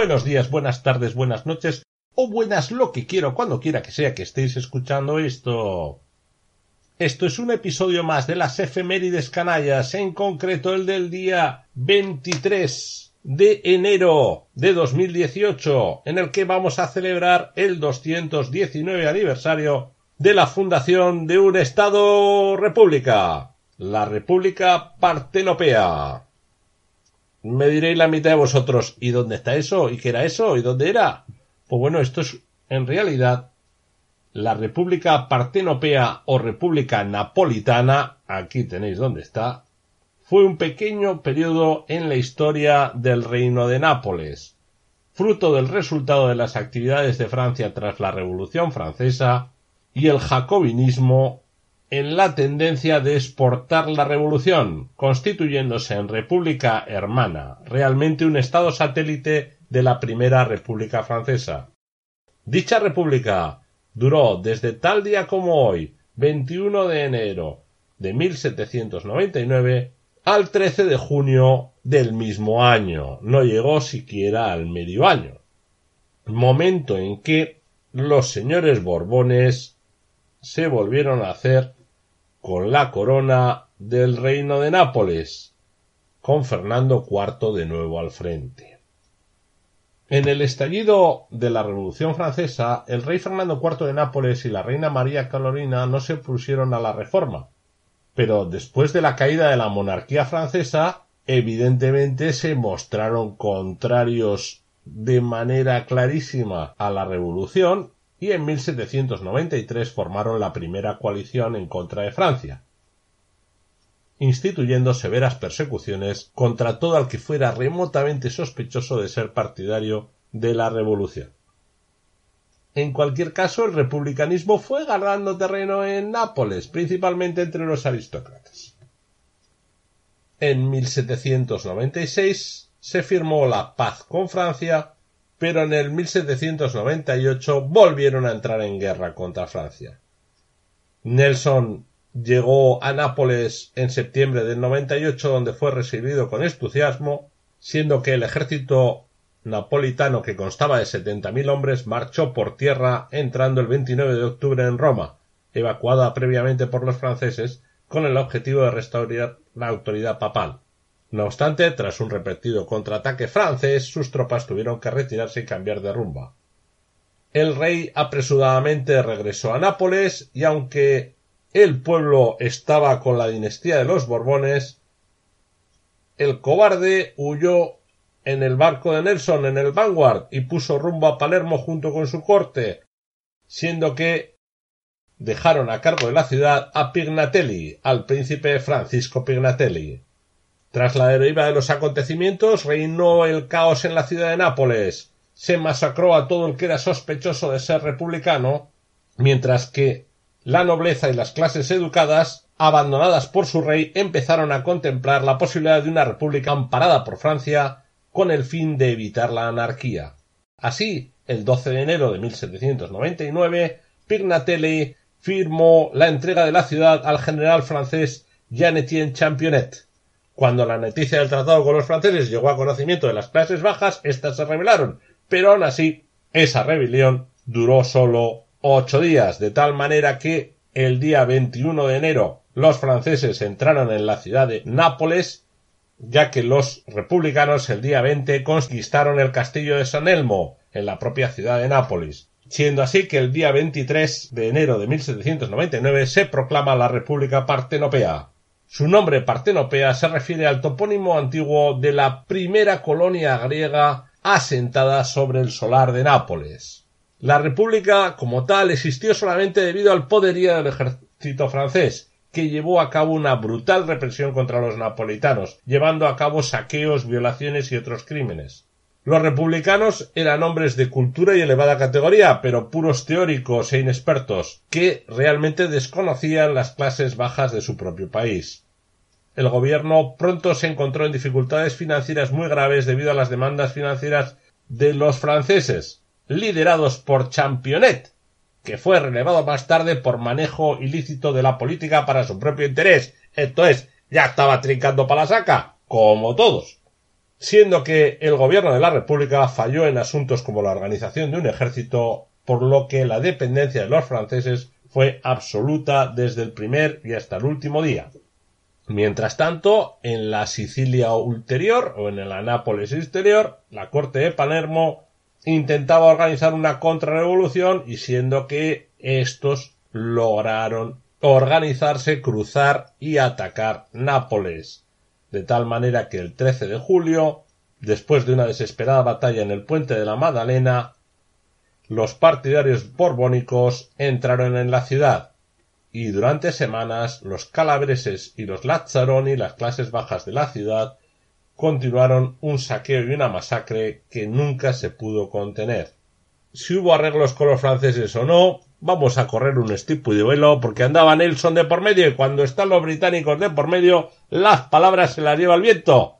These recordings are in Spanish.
Buenos días, buenas tardes, buenas noches o buenas lo que quiero cuando quiera que sea que estéis escuchando esto. Esto es un episodio más de las efemérides canallas, en concreto el del día 23 de enero de 2018, en el que vamos a celebrar el 219 aniversario de la fundación de un Estado República, la República Partenopea. Me diréis la mitad de vosotros, ¿y dónde está eso? ¿Y qué era eso? ¿Y dónde era? Pues bueno, esto es en realidad la República Partenopea o República Napolitana, aquí tenéis dónde está, fue un pequeño periodo en la historia del Reino de Nápoles, fruto del resultado de las actividades de Francia tras la Revolución Francesa y el jacobinismo en la tendencia de exportar la revolución, constituyéndose en República Hermana, realmente un estado satélite de la Primera República Francesa. Dicha república duró desde tal día como hoy, 21 de enero de 1799, al 13 de junio del mismo año. No llegó siquiera al medio año. Momento en que los señores Borbones se volvieron a hacer con la corona del reino de Nápoles, con Fernando IV de nuevo al frente. En el estallido de la Revolución Francesa, el rey Fernando IV de Nápoles y la reina María Carolina no se pusieron a la reforma, pero después de la caída de la monarquía francesa, evidentemente se mostraron contrarios de manera clarísima a la revolución y en 1793 formaron la primera coalición en contra de Francia, instituyendo severas persecuciones contra todo el que fuera remotamente sospechoso de ser partidario de la revolución. En cualquier caso, el republicanismo fue ganando terreno en Nápoles, principalmente entre los aristócratas. En 1796 se firmó la paz con Francia, pero en el 1798 volvieron a entrar en guerra contra Francia. Nelson llegó a Nápoles en septiembre del 98 donde fue recibido con entusiasmo, siendo que el ejército napolitano que constaba de setenta mil hombres marchó por tierra entrando el 29 de octubre en Roma, evacuada previamente por los franceses con el objetivo de restaurar la autoridad papal. No obstante, tras un repetido contraataque francés, sus tropas tuvieron que retirarse y cambiar de rumba. El rey apresuradamente regresó a Nápoles y aunque el pueblo estaba con la dinastía de los Borbones, el cobarde huyó en el barco de Nelson en el Vanguard y puso rumbo a Palermo junto con su corte, siendo que dejaron a cargo de la ciudad a Pignatelli, al príncipe Francisco Pignatelli. Tras la deriva de los acontecimientos reinó el caos en la ciudad de Nápoles, se masacró a todo el que era sospechoso de ser republicano, mientras que la nobleza y las clases educadas, abandonadas por su rey, empezaron a contemplar la posibilidad de una república amparada por Francia con el fin de evitar la anarquía. Así, el 12 de enero de 1799, Pignatelli firmó la entrega de la ciudad al general francés Jean-Étienne Championnet. Cuando la noticia del tratado con los franceses llegó a conocimiento de las clases bajas, éstas se rebelaron, pero aun así, esa rebelión duró solo ocho días, de tal manera que el día 21 de enero los franceses entraron en la ciudad de Nápoles, ya que los republicanos el día 20 conquistaron el castillo de San Elmo, en la propia ciudad de Nápoles, siendo así que el día 23 de enero de 1799 se proclama la República Partenopea. Su nombre Partenopea se refiere al topónimo antiguo de la primera colonia griega asentada sobre el solar de Nápoles. La república como tal existió solamente debido al poderío del ejército francés, que llevó a cabo una brutal represión contra los napolitanos, llevando a cabo saqueos, violaciones y otros crímenes. Los republicanos eran hombres de cultura y elevada categoría, pero puros teóricos e inexpertos, que realmente desconocían las clases bajas de su propio país. El gobierno pronto se encontró en dificultades financieras muy graves debido a las demandas financieras de los franceses, liderados por Championet, que fue relevado más tarde por manejo ilícito de la política para su propio interés. Esto es, ya estaba trincando para la saca, como todos. Siendo que el gobierno de la República falló en asuntos como la organización de un ejército, por lo que la dependencia de los franceses fue absoluta desde el primer y hasta el último día. Mientras tanto, en la Sicilia ulterior o en la Nápoles exterior, la corte de Palermo intentaba organizar una contrarrevolución y siendo que estos lograron organizarse, cruzar y atacar Nápoles, de tal manera que el 13 de julio, después de una desesperada batalla en el puente de la Magdalena, los partidarios borbónicos entraron en la ciudad. Y durante semanas los calabreses y los lazzaroni, las clases bajas de la ciudad, continuaron un saqueo y una masacre que nunca se pudo contener. Si hubo arreglos con los franceses o no, vamos a correr un estipo de velo porque andaba Nelson de por medio y cuando están los británicos de por medio, las palabras se las lleva el viento.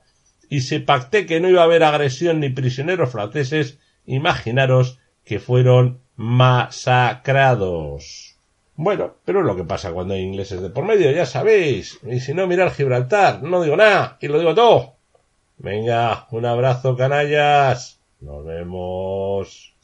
Y se pacté que no iba a haber agresión ni prisioneros franceses, imaginaros que fueron masacrados. Bueno, pero es lo que pasa cuando hay ingleses de por medio, ya sabéis. Y si no, mirar Gibraltar, no digo nada, y lo digo todo. Venga, un abrazo, canallas. Nos vemos.